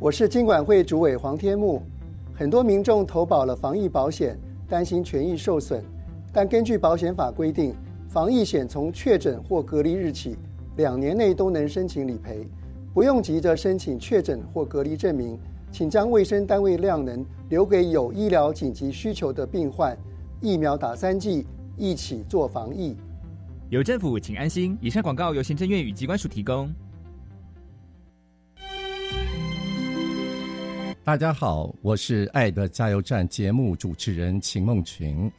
我是金管会主委黄天木。很多民众投保了防疫保险，担心权益受损，但根据保险法规定，防疫险从确诊或隔离日起两年内都能申请理赔，不用急着申请确诊或隔离证明，请将卫生单位量能留给有医疗紧急需求的病患，疫苗打三剂，一起做防疫。有政府，请安心。以上广告由行政院与机关署提供。大家好，我是《爱的加油站》节目主持人秦梦群。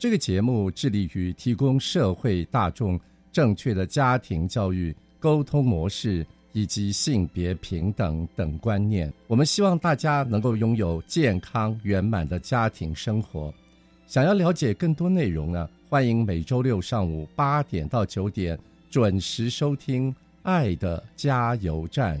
这个节目致力于提供社会大众正确的家庭教育、沟通模式以及性别平等等观念。我们希望大家能够拥有健康圆满的家庭生活。想要了解更多内容呢？欢迎每周六上午八点到九点准时收听。爱的加油站。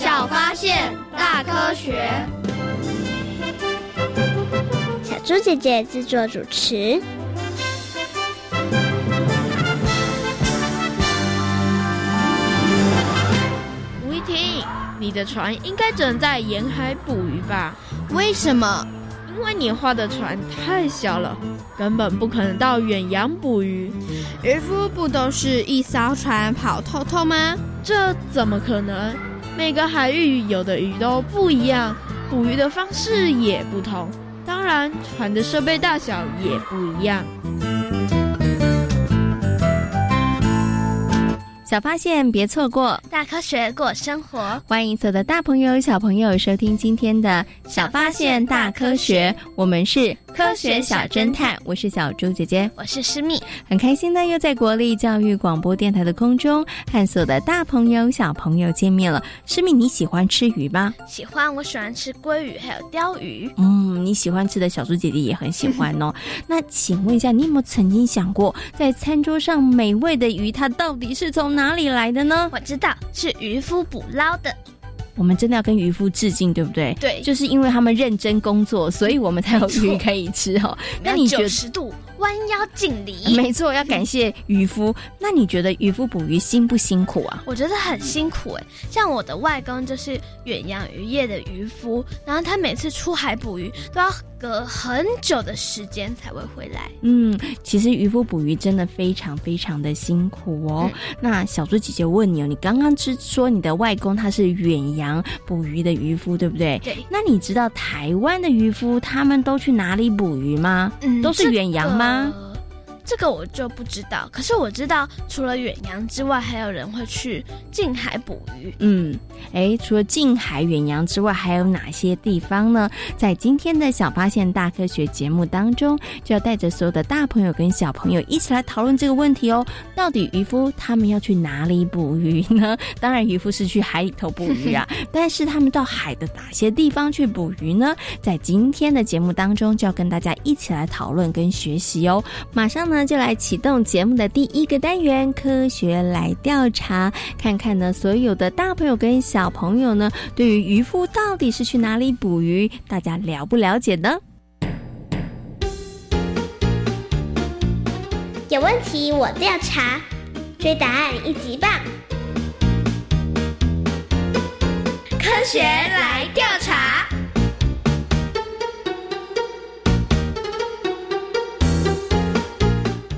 小发现，大科学。小猪姐姐制作主持。吴一婷，你的船应该只能在沿海捕鱼吧？为什么？因为你画的船太小了，根本不可能到远洋捕鱼。渔夫不都是一艘船跑透透吗？这怎么可能？每个海域有的鱼都不一样，捕鱼的方式也不同，当然船的设备大小也不一样。小发现，别错过大科学过生活。欢迎所有的大朋友、小朋友收听今天的《小发现大科学》，我们是科学小侦探，我是小猪姐姐，我是诗密，很开心呢，又在国立教育广播电台的空中和所有的大朋友、小朋友见面了。诗密，你喜欢吃鱼吗？喜欢，我喜欢吃鲑鱼还有鲷鱼。嗯，你喜欢吃的小猪姐姐也很喜欢哦。那请问一下，你有没有曾经想过，在餐桌上美味的鱼，它到底是从哪里来的呢？我知道是渔夫捕捞的。我们真的要跟渔夫致敬，对不对？对，就是因为他们认真工作，所以我们才有鱼可以吃哈。那你九十度弯腰敬礼，没错，要感谢渔夫。那你觉得渔夫捕鱼辛不辛苦啊？我觉得很辛苦哎。像我的外公就是远洋渔业的渔夫，然后他每次出海捕鱼都要。隔很久的时间才会回来。嗯，其实渔夫捕鱼真的非常非常的辛苦哦。那小猪姐姐问你哦，你刚刚是说你的外公他是远洋捕鱼的渔夫，对不对？对。那你知道台湾的渔夫他们都去哪里捕鱼吗？嗯，都是远洋吗？啦。这个我就不知道，可是我知道，除了远洋之外，还有人会去近海捕鱼。嗯，哎，除了近海、远洋之外，还有哪些地方呢？在今天的小发现大科学节目当中，就要带着所有的大朋友跟小朋友一起来讨论这个问题哦。到底渔夫他们要去哪里捕鱼呢？当然，渔夫是去海里头捕鱼啊，但是他们到海的哪些地方去捕鱼呢？在今天的节目当中，就要跟大家一起来讨论跟学习哦。马上。呢，就来启动节目的第一个单元——科学来调查，看看呢，所有的大朋友跟小朋友呢，对于渔夫到底是去哪里捕鱼，大家了不了解呢？有问题我调查，追答案一级棒！科学来调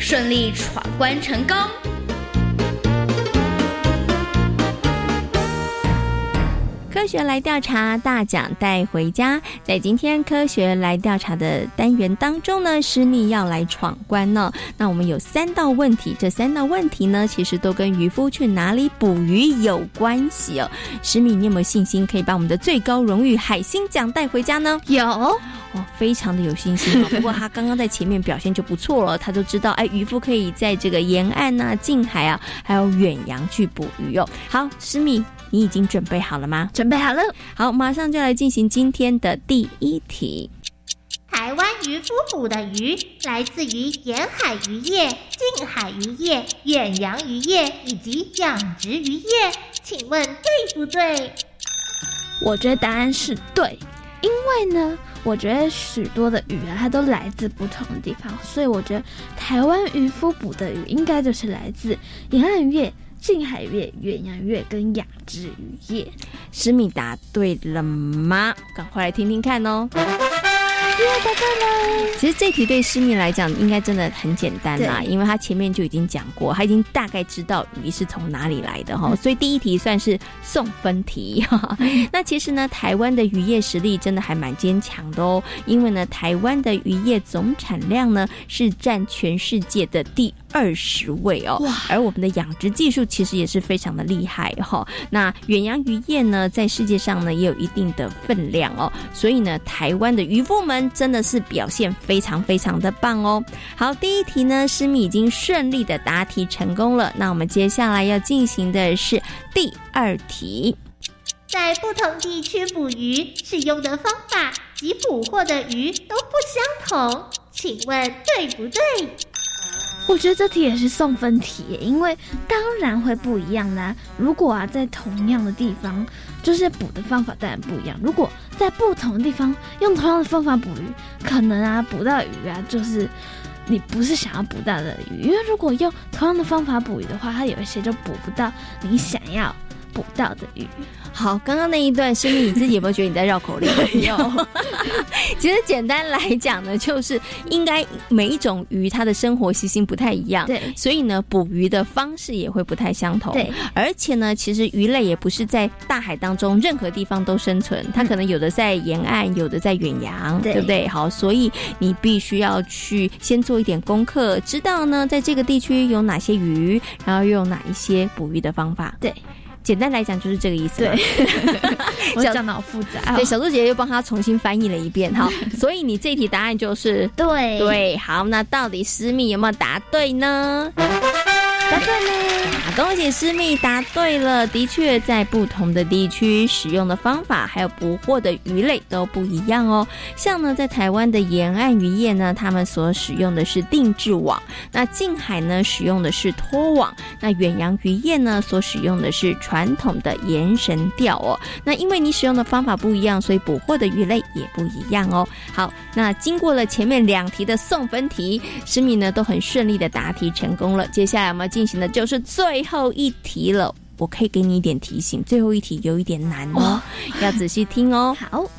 顺利闯关成功。科学来调查，大奖带回家。在今天科学来调查的单元当中呢，师密要来闯关呢。那我们有三道问题，这三道问题呢，其实都跟渔夫去哪里捕鱼有关系哦。师密，你有没有信心可以把我们的最高荣誉海星奖带回家呢？有。哦，非常的有信心哦。不过他刚刚在前面表现就不错了，他都知道，哎，渔夫可以在这个沿岸呐、近海啊，还有远洋去捕鱼哦。好，思密，你已经准备好了吗？准备好了。好，马上就来进行今天的第一题。台湾渔夫捕的鱼来自于沿海渔业、近海渔业、远洋渔业以及养殖渔业，请问对不对？我觉得答案是对，因为呢。我觉得许多的鱼啊，它都来自不同的地方，所以我觉得台湾渔夫捕的鱼应该就是来自沿岸渔业、近海渔业、远洋月跟养殖渔业。思密答对了吗？赶快来听听看哦。其实这题对市民来讲应该真的很简单啦，因为他前面就已经讲过，他已经大概知道鱼是从哪里来的哈，所以第一题算是送分题。那其实呢，台湾的渔业实力真的还蛮坚强的哦，因为呢，台湾的渔业总产量呢是占全世界的第二十位哦，而我们的养殖技术其实也是非常的厉害哈。那远洋渔业呢，在世界上呢也有一定的分量哦，所以呢，台湾的渔夫们。真的是表现非常非常的棒哦！好，第一题呢，诗密已经顺利的答题成功了。那我们接下来要进行的是第二题，在不同地区捕鱼使用的方法及捕获的鱼都不相同，请问对不对？我觉得这题也是送分题，因为当然会不一样啦。如果啊，在同样的地方，就是捕的方法当然不一样。如果在不同的地方用同样的方法捕鱼，可能啊，捕到鱼啊，就是你不是想要捕到的鱼。因为如果用同样的方法捕鱼的话，它有一些就捕不到你想要捕到的鱼。好，刚刚那一段，声音，你自己有没有觉得你在绕口令？有。其实简单来讲呢，就是应该每一种鱼它的生活习性不太一样，对，所以呢，捕鱼的方式也会不太相同，对。而且呢，其实鱼类也不是在大海当中任何地方都生存，它可能有的在沿岸，有的在远洋，对不对？好，所以你必须要去先做一点功课，知道呢，在这个地区有哪些鱼，然后又有哪一些捕鱼的方法，对。简单来讲就是这个意思。对，我讲的好复杂。对，小猪姐姐又帮他重新翻译了一遍。好，所以你这题答案就是对。对，好，那到底思密有没有答对呢？答对了，恭喜思密答对了。的确，在不同的地区使用的方法，还有捕获的鱼类都不一样哦。像呢，在台湾的沿岸渔业呢，他们所使用的是定制网；那近海呢，使用的是拖网；那远洋渔业呢，所使用的是传统的延绳钓哦。那因为你使用的方法不一样，所以捕获的鱼类也不一样哦。好，那经过了前面两题的送分题，思密呢都很顺利的答题成功了。接下来我们进行的就是最后一题了，我可以给你一点提醒，最后一题有一点难哦，要仔细听哦。好，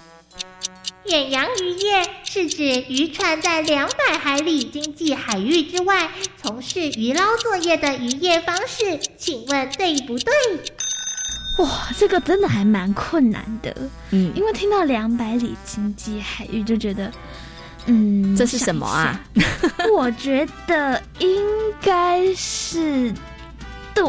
远洋渔业是指渔船在两百海里经济海域之外从事渔捞作业的渔业方式，请问对不对？哇，这个真的还蛮困难的，嗯，因为听到两百里经济海域就觉得。嗯，这是什么啊？我觉得应该是对。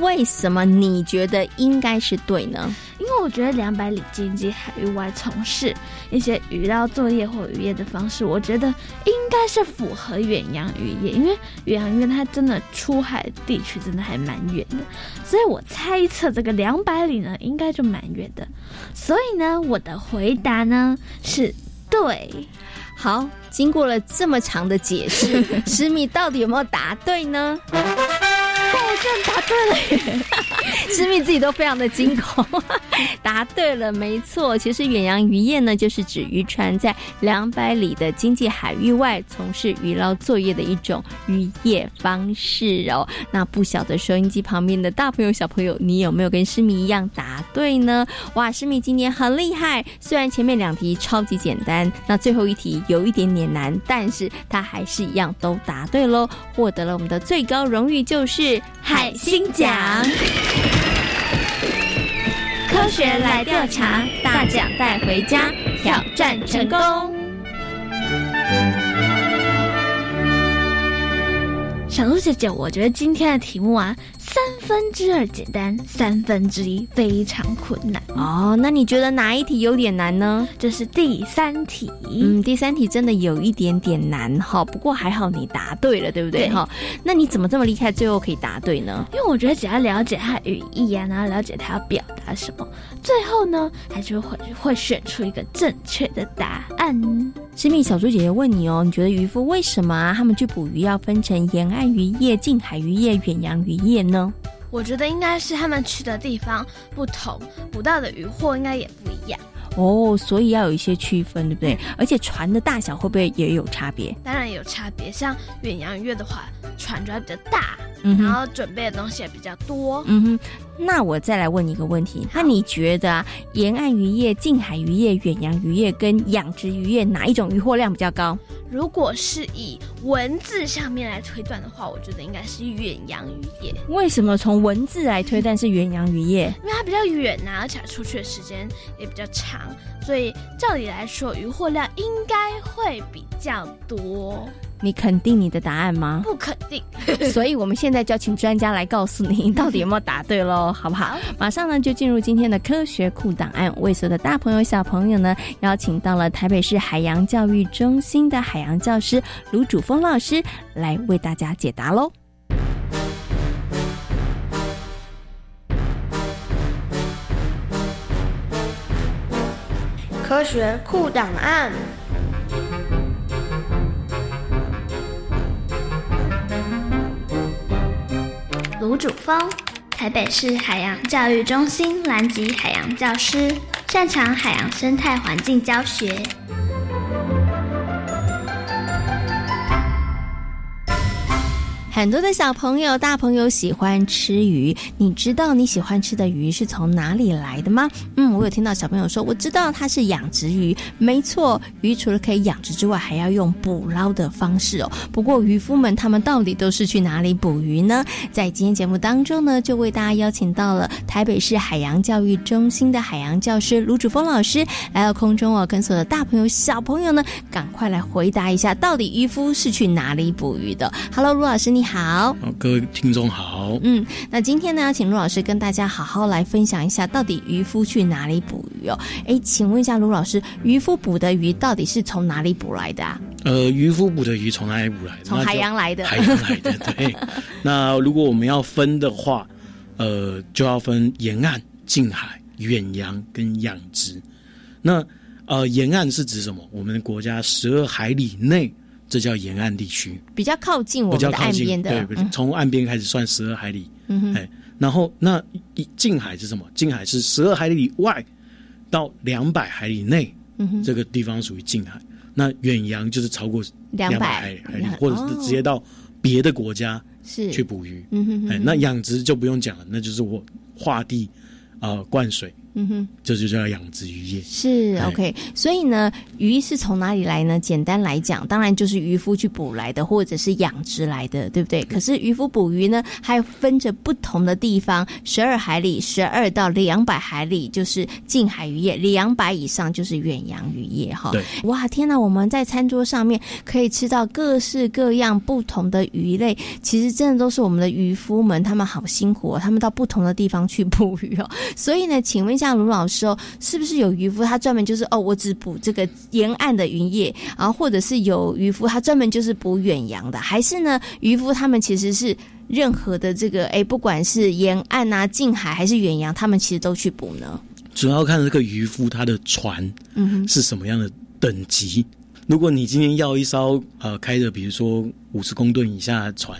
为什么你觉得应该是对呢？因为我觉得两百里经济海域外从事一些渔捞作业或渔业的方式，我觉得应该是符合远洋渔业。因为远洋渔业它真的出海地区真的还蛮远的，所以我猜测这个两百里呢应该就蛮远的。所以呢，我的回答呢是对。好，经过了这么长的解释，诗米到底有没有答对呢？居然答对了耶！诗密自己都非常的惊恐，答对了，没错。其实远洋渔业呢，就是指渔船在两百里的经济海域外从事渔捞作业的一种渔业方式哦。那不晓得收音机旁边的大朋友、小朋友，你有没有跟师密一样答对呢？哇，师密今年很厉害，虽然前面两题超级简单，那最后一题有一点点难，但是他还是一样都答对喽，获得了我们的最高荣誉，就是海星奖。科学来调查，大奖带回家，挑战成功。小鹿姐姐，我觉得今天的题目啊，三分之二简单，三分之一非常困难哦。那你觉得哪一题有点难呢？这是第三题。嗯，第三题真的有一点点难哈。不过还好你答对了，对不对哈？那你怎么这么厉害，最后可以答对呢？因为我觉得只要了解它语义啊，然后了解它要表达什么，最后呢，它就会会选出一个正确的答案。诗密小猪姐姐问你哦，你觉得渔夫为什么啊？他们去捕鱼要分成沿岸渔业、近海渔业、远洋渔业呢？我觉得应该是他们去的地方不同，捕到的渔货应该也不一样。哦，所以要有一些区分，对不对？而且船的大小会不会也有差别？当然有差别，像远洋渔业的话，船主要比较大，然后准备的东西也比较多。嗯哼。那我再来问你一个问题，那你觉得啊，沿岸渔业、近海渔业、远洋渔业跟养殖渔业哪一种渔获量比较高？如果是以文字上面来推断的话，我觉得应该是远洋渔业。为什么从文字来推断是远洋渔业？因为它比较远呐，而且出去的时间也比较长，所以照理来说，渔获量应该会比较多。你肯定你的答案吗？不肯定，所以我们现在就要请专家来告诉你，到底有没有答对喽，好不好？马上呢就进入今天的科学库档案，为所有的大朋友小朋友呢邀请到了台北市海洋教育中心的海洋教师卢主峰老师来为大家解答喽。科学库档案。卢主峰，台北市海洋教育中心蓝极海洋教师，擅长海洋生态环境教学。很多的小朋友、大朋友喜欢吃鱼，你知道你喜欢吃的鱼是从哪里来的吗？嗯，我有听到小朋友说，我知道它是养殖鱼。没错，鱼除了可以养殖之外，还要用捕捞的方式哦。不过渔夫们他们到底都是去哪里捕鱼呢？在今天节目当中呢，就为大家邀请到了台北市海洋教育中心的海洋教师卢主峰老师来到空中哦，跟所有的大朋友、小朋友呢，赶快来回答一下，到底渔夫是去哪里捕鱼的？Hello，卢老师你。好，各位听众好。嗯，那今天呢，要请卢老师跟大家好好来分享一下，到底渔夫去哪里捕鱼哦？哎，请问一下卢老师，渔夫捕的鱼到底是从哪里捕来的啊？呃，渔夫捕的鱼从哪里捕来的？从海洋来的。海洋来的，对。那如果我们要分的话，呃，就要分沿岸、近海、远洋跟养殖。那呃，沿岸是指什么？我们国家十二海里内。这叫沿岸地区，比较靠近我们的岸边的，对，从岸边开始算十二海里，嗯哎，然后那近海是什么？近海是十二海里以外到两百海里内，这个地方属于近海。那远洋就是超过两百海里，或者是直接到别的国家是。去捕鱼。嗯哼哎，那养殖就不用讲了，那就是我划地啊灌水嗯哼，这就叫养殖渔业。是 OK，所以呢，鱼是从哪里来呢？简单来讲，当然就是渔夫去捕来的，或者是养殖来的，对不对？可是渔夫捕鱼呢，还分着不同的地方，十二海里、十二到两百海里就是近海渔业，两百以上就是远洋渔业。哈，对，哇，天哪！我们在餐桌上面可以吃到各式各样不同的鱼类，其实真的都是我们的渔夫们，他们好辛苦，哦他们到不同的地方去捕鱼哦。所以呢，请问。像卢老师哦，是不是有渔夫他专门就是哦，我只捕这个沿岸的渔业，然后或者是有渔夫他专门就是捕远洋的，还是呢渔夫他们其实是任何的这个哎，不管是沿岸啊、近海还是远洋，他们其实都去捕呢？主要看这个渔夫他的船嗯是什么样的等级。如果你今天要一艘呃开的，比如说五十公吨以下的船。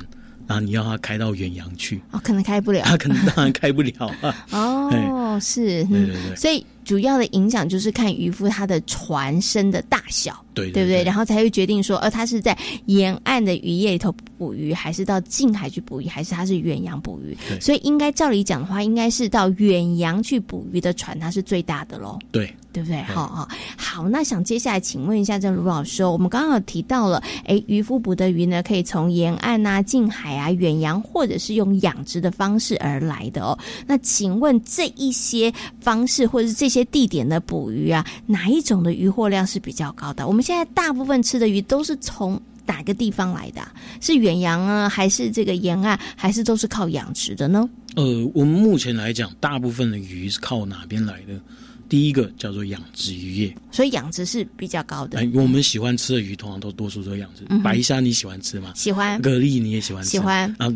然后你要他开到远洋去，哦，可能开不了，他可能当然开不了啊。哦，是，对对对，所以。主要的影响就是看渔夫他的船身的大小，对对不对？然后才会决定说，呃，他是在沿岸的渔业里头捕鱼，还是到近海去捕鱼，还是他是远洋捕鱼？所以应该照理讲的话，应该是到远洋去捕鱼的船，它是最大的喽。对，对不对？好好。好，那想接下来请问一下，这卢老师，我们刚刚有提到了，哎，渔夫捕的鱼呢，可以从沿岸啊、近海啊、远洋，或者是用养殖的方式而来的哦。那请问这一些方式，或者是这些地点的捕鱼啊，哪一种的渔获量是比较高的？我们现在大部分吃的鱼都是从哪个地方来的？是远洋啊，还是这个沿岸，还是都是靠养殖的呢？呃，我们目前来讲，大部分的鱼是靠哪边来的？第一个叫做养殖渔业，所以养殖是比较高的。哎，我们喜欢吃的鱼，通常都多数都养殖。白虾你喜欢吃吗？喜欢。蛤蜊你也喜欢？吃？喜欢。啊。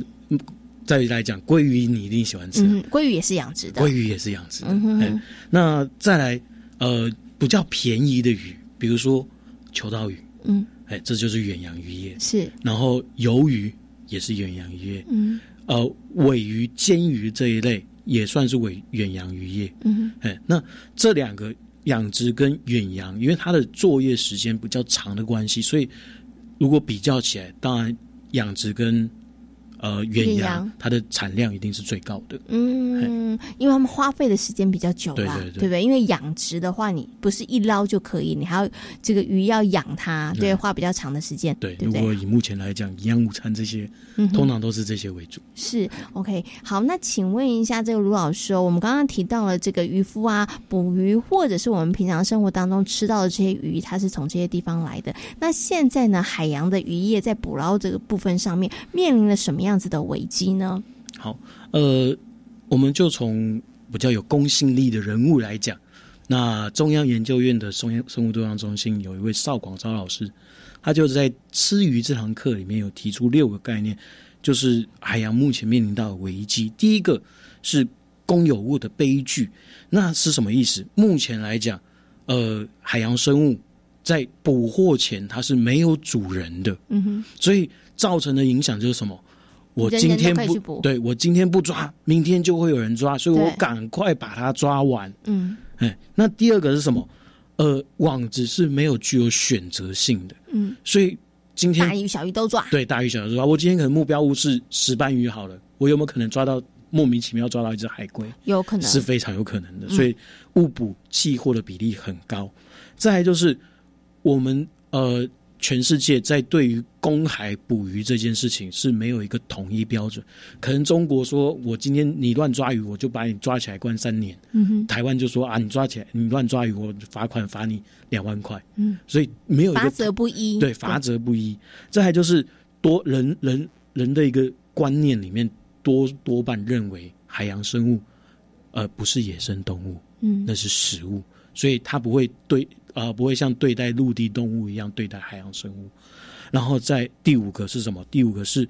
再来讲，鲑鱼你一定喜欢吃。嗯，鲑鱼也是养殖的。鲑鱼也是养殖的。嗯那再来，呃，比较便宜的鱼，比如说球刀鱼。嗯。哎，这就是远洋渔业。是。然后鱿鱼也是远洋渔业。嗯。呃，尾鱼、煎鱼这一类也算是尾远洋渔业。嗯。哎，那这两个养殖跟远洋，因为它的作业时间比较长的关系，所以如果比较起来，当然养殖跟呃，远洋它的产量一定是最高的。嗯，因为他们花费的时间比较久啦，对不对？因为养殖的话，你不是一捞就可以，你还要这个鱼要养它，对，花比较长的时间。对，如果以目前来讲，营养午餐这些，通常都是这些为主。是 OK，好，那请问一下这个卢老师哦，我们刚刚提到了这个渔夫啊，捕鱼或者是我们平常生活当中吃到的这些鱼，它是从这些地方来的。那现在呢，海洋的渔业在捕捞这个部分上面面临了什么样？样子的危机呢？好，呃，我们就从比较有公信力的人物来讲，那中央研究院的生生物多样中心有一位邵广昭老师，他就在吃鱼这堂课里面有提出六个概念，就是海洋目前面临到的危机。第一个是公有物的悲剧，那是什么意思？目前来讲，呃，海洋生物在捕获前它是没有主人的，嗯哼，所以造成的影响就是什么？我今天不对，我今天不抓，明天就会有人抓，所以我赶快把它抓完。嗯，哎，那第二个是什么？呃，网子是没有具有选择性的。嗯，所以今天大鱼小鱼都抓。对，大鱼小鱼都抓。我今天可能目标物是石斑鱼好了，我有没有可能抓到莫名其妙抓到一只海龟？有可能，是非常有可能的。所以误捕弃货的比例很高。再来就是我们呃。全世界在对于公海捕鱼这件事情是没有一个统一标准。可能中国说，我今天你乱抓鱼，我就把你抓起来关三年。嗯哼。台湾就说啊，你抓起来，你乱抓鱼，我罚款罚你两万块。嗯。所以没有一个法则不一。对，法则不一。这还就是多人人人的一个观念里面，多多半认为海洋生物，呃，不是野生动物，嗯，那是食物，所以它不会对。啊，不会像对待陆地动物一样对待海洋生物。然后在第五个是什么？第五个是，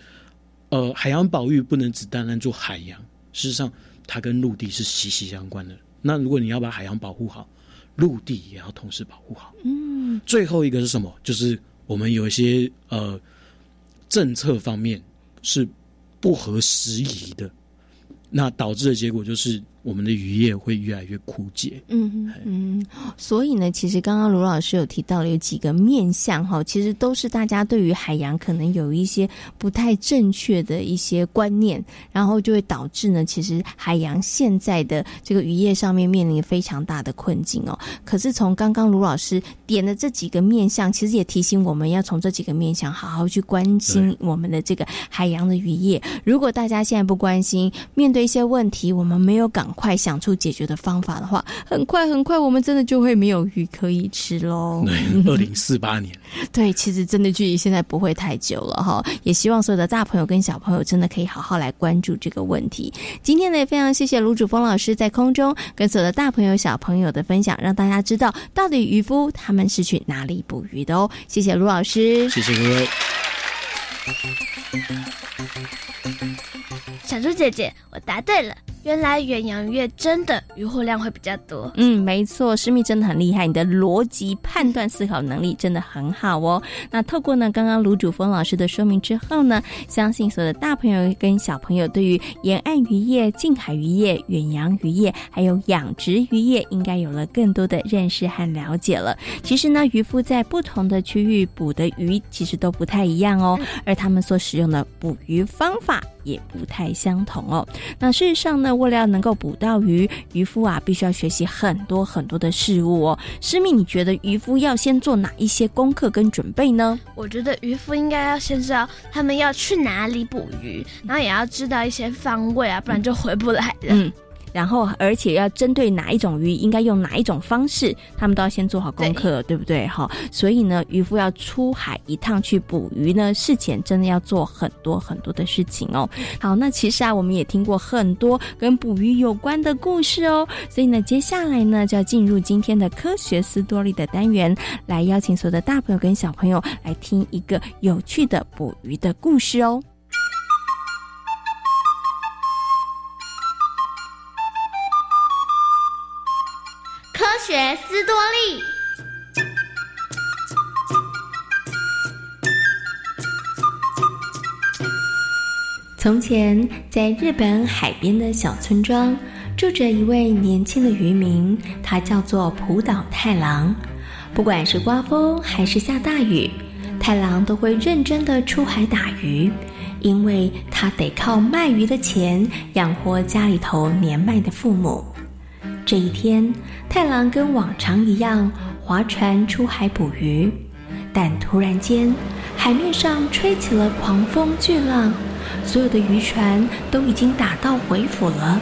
呃，海洋保育不能只单单做海洋，事实上它跟陆地是息息相关的。那如果你要把海洋保护好，陆地也要同时保护好。嗯。最后一个是什么？就是我们有一些呃政策方面是不合时宜的，那导致的结果就是我们的渔业会越来越枯竭。嗯嗯，所以呢，其实刚刚卢老师有提到了有几个面向哈，其实都是大家对于海洋可能有一些不太正确的一些观念，然后就会导致呢，其实海洋现在的这个渔业上面面临非常大的困境哦。可是从刚刚卢老师点的这几个面向，其实也提醒我们要从这几个面向好好去关心我们的这个海洋的渔业。如果大家现在不关心，面对一些问题，我们没有赶快想出解决的方法的话，很快很快，我们真的就会没有鱼可以吃喽。对，二零四八年。对，其实真的距离现在不会太久了哈。也希望所有的大朋友跟小朋友真的可以好好来关注这个问题。今天呢，也非常谢谢卢主峰老师在空中跟所有的大朋友小朋友的分享，让大家知道到底渔夫他们是去哪里捕鱼的哦。谢谢卢老师，谢谢各位。小猪姐姐，我答对了。原来远洋鱼真的渔获量会比较多。嗯，没错，师密真的很厉害，你的逻辑判断思考能力真的很好哦。那透过呢刚刚卢主峰老师的说明之后呢，相信所有的大朋友跟小朋友对于沿岸渔业、近海渔业、远洋渔业还有养殖渔业，应该有了更多的认识和了解了。其实呢，渔夫在不同的区域捕的鱼其实都不太一样哦，而他们所使用的捕鱼方法也不太相同哦。那事实上呢？为了要能够捕到鱼，渔夫啊必须要学习很多很多的事物哦。师密，你觉得渔夫要先做哪一些功课跟准备呢？我觉得渔夫应该要先知道他们要去哪里捕鱼，然后也要知道一些方位啊，不然就回不来了。嗯。然后，而且要针对哪一种鱼，应该用哪一种方式，他们都要先做好功课，对不对？哈，所以呢，渔夫要出海一趟去捕鱼呢，事前真的要做很多很多的事情哦。好，那其实啊，我们也听过很多跟捕鱼有关的故事哦。所以呢，接下来呢，就要进入今天的科学斯多利的单元，来邀请所有的大朋友跟小朋友来听一个有趣的捕鱼的故事哦。学斯多利。从前，在日本海边的小村庄，住着一位年轻的渔民，他叫做浦岛太郎。不管是刮风还是下大雨，太郎都会认真的出海打鱼，因为他得靠卖鱼的钱养活家里头年迈的父母。这一天，太郎跟往常一样划船出海捕鱼，但突然间，海面上吹起了狂风巨浪，所有的渔船都已经打道回府了。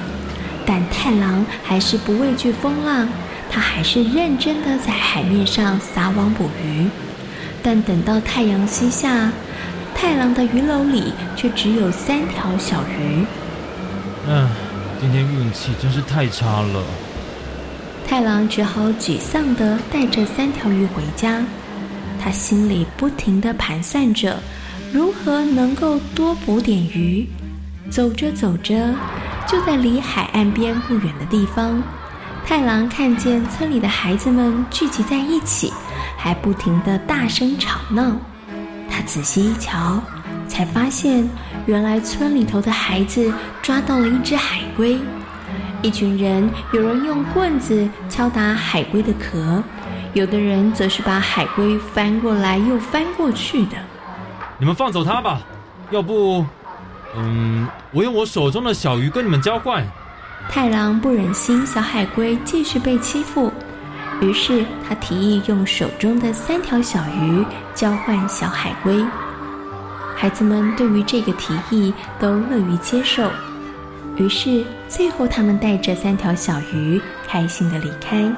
但太郎还是不畏惧风浪，他还是认真的在海面上撒网捕鱼。但等到太阳西下，太郎的鱼篓里却只有三条小鱼。嗯，今天运气真是太差了。太郎只好沮丧地带着三条鱼回家，他心里不停地盘算着如何能够多捕点鱼。走着走着，就在离海岸边不远的地方，太郎看见村里的孩子们聚集在一起，还不停地大声吵闹。他仔细一瞧，才发现原来村里头的孩子抓到了一只海龟。一群人，有人用棍子敲打海龟的壳，有的人则是把海龟翻过来又翻过去的。你们放走它吧，要不，嗯，我用我手中的小鱼跟你们交换。太郎不忍心小海龟继续被欺负，于是他提议用手中的三条小鱼交换小海龟。孩子们对于这个提议都乐于接受。于是，最后他们带着三条小鱼开心的离开。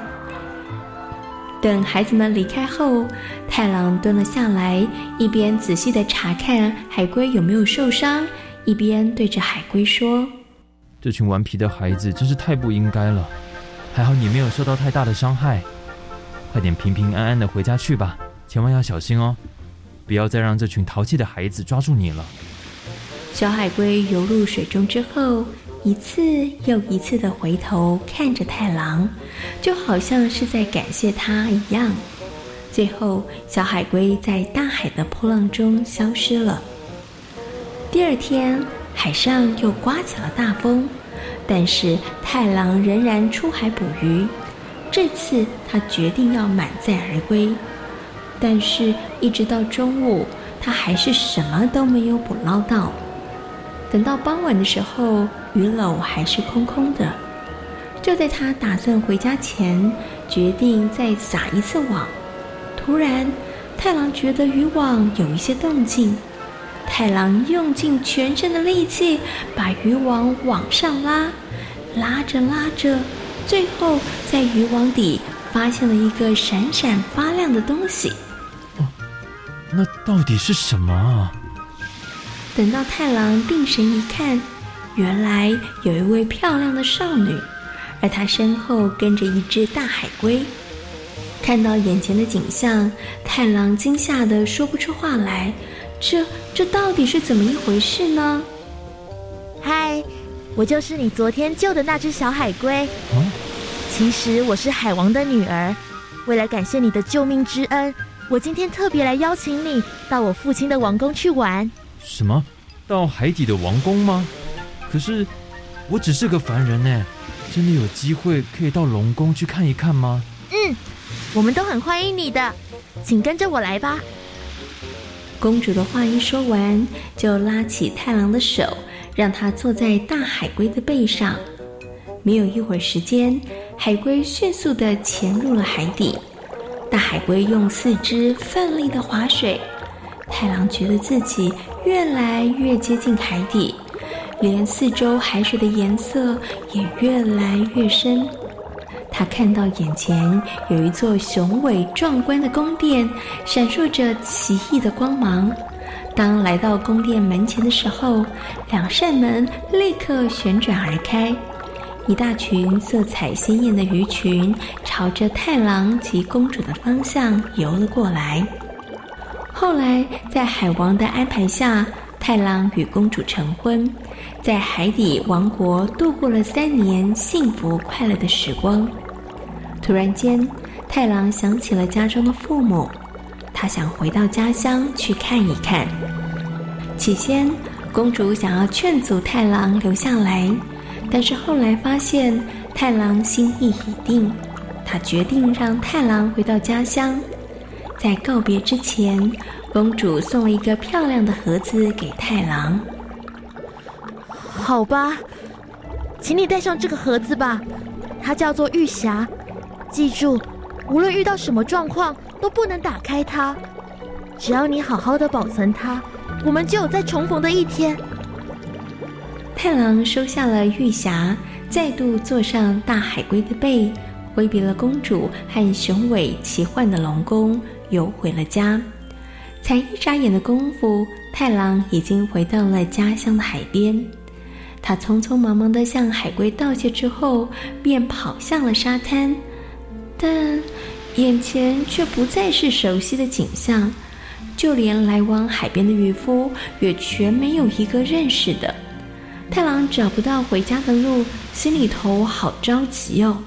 等孩子们离开后，太郎蹲了下来，一边仔细的查看海龟有没有受伤，一边对着海龟说：“这群顽皮的孩子真是太不应该了。还好你没有受到太大的伤害，快点平平安安的回家去吧，千万要小心哦，不要再让这群淘气的孩子抓住你了。”小海龟游入水中之后。一次又一次的回头看着太郎，就好像是在感谢他一样。最后，小海龟在大海的波浪中消失了。第二天，海上又刮起了大风，但是太郎仍然出海捕鱼。这次他决定要满载而归，但是，一直到中午，他还是什么都没有捕捞到。等到傍晚的时候，鱼篓还是空空的。就在他打算回家前，决定再撒一次网。突然，太郎觉得渔网有一些动静。太郎用尽全身的力气把渔网往上拉，拉着拉着，最后在渔网底发现了一个闪闪发亮的东西。哦，那到底是什么？等到太郎定神一看，原来有一位漂亮的少女，而她身后跟着一只大海龟。看到眼前的景象，太郎惊吓得说不出话来。这这到底是怎么一回事呢？嗨，我就是你昨天救的那只小海龟。其实我是海王的女儿，为了感谢你的救命之恩，我今天特别来邀请你到我父亲的王宫去玩。什么？到海底的王宫吗？可是我只是个凡人呢，真的有机会可以到龙宫去看一看吗？嗯，我们都很欢迎你的，请跟着我来吧。公主的话一说完，就拉起太郎的手，让他坐在大海龟的背上。没有一会儿时间，海龟迅速的潜入了海底。大海龟用四肢奋力的划水，太郎觉得自己越来越接近海底，连四周海水的颜色也越来越深。他看到眼前有一座雄伟壮观的宫殿，闪烁着奇异的光芒。当来到宫殿门前的时候，两扇门立刻旋转而开，一大群色彩鲜艳的鱼群朝着太郎及公主的方向游了过来。后来，在海王的安排下，太郎与公主成婚，在海底王国度过了三年幸福快乐的时光。突然间，太郎想起了家中的父母，他想回到家乡去看一看。起先，公主想要劝阻太郎留下来，但是后来发现太郎心意已定，他决定让太郎回到家乡。在告别之前，公主送了一个漂亮的盒子给太郎。好吧，请你带上这个盒子吧，它叫做玉匣。记住，无论遇到什么状况，都不能打开它。只要你好好的保存它，我们就有再重逢的一天。太郎收下了玉匣，再度坐上大海龟的背，挥别了公主和雄伟奇幻的龙宫，游回了家。才一眨眼的功夫，太郎已经回到了家乡的海边。他匆匆忙忙的向海龟道谢之后，便跑向了沙滩。但眼前却不再是熟悉的景象，就连来往海边的渔夫也全没有一个认识的。太郎找不到回家的路，心里头好着急哦。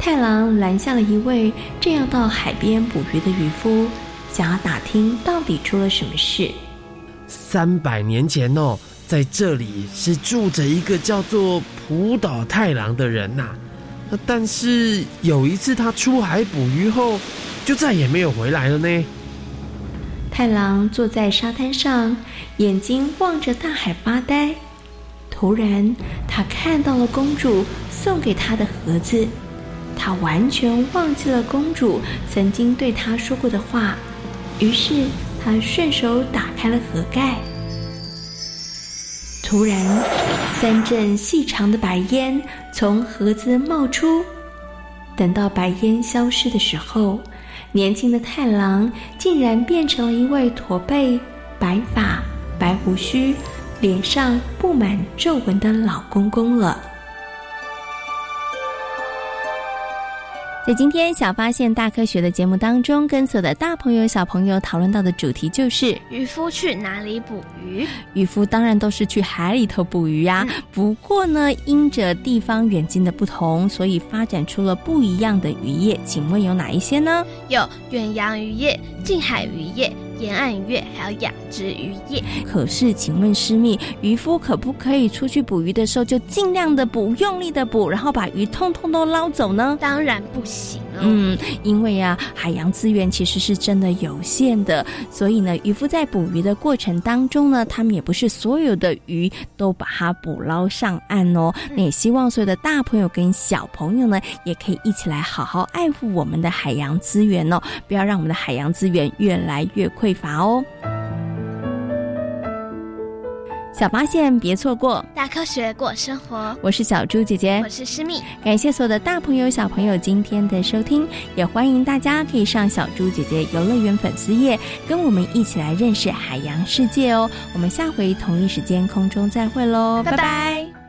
太郎拦下了一位正要到海边捕鱼的渔夫，想要打听到底出了什么事。三百年前哦，在这里是住着一个叫做浦岛太郎的人呐。但是有一次，他出海捕鱼后，就再也没有回来了呢。太郎坐在沙滩上，眼睛望着大海发呆。突然，他看到了公主送给他的盒子，他完全忘记了公主曾经对他说过的话。于是，他顺手打开了盒盖。突然，三阵细长的白烟从盒子冒出。等到白烟消失的时候，年轻的太郎竟然变成了一位驼背、白发、白胡须、脸上布满皱纹的老公公了。在今天《小发现大科学》的节目当中，跟所有的大朋友、小朋友讨论到的主题就是渔夫去哪里捕鱼？渔夫当然都是去海里头捕鱼啊。不过呢，因着地方远近的不同，所以发展出了不一样的渔业。请问有哪一些呢？有远洋渔业、近海渔业、沿岸渔业，还有养殖渔业。可是，请问师密，渔夫可不可以出去捕鱼的时候就尽量的捕，用力的捕，然后把鱼通通都捞走呢？当然不行哦。嗯，因为啊，海洋资源其实是真的有限的，所以呢，渔夫在捕鱼的过程当中呢，他们也不是所有的鱼都把它捕捞上岸哦。那也希望所有的大朋友跟小朋友呢，也可以一起来好好爱护我们的海洋资源哦，不要让我们的海洋资源越来越匮乏哦。小发现，别错过大科学过生活。我是小猪姐姐，我是诗蜜。感谢所有的大朋友、小朋友今天的收听，也欢迎大家可以上小猪姐姐游乐园粉丝页，跟我们一起来认识海洋世界哦。我们下回同一时间空中再会喽，拜拜。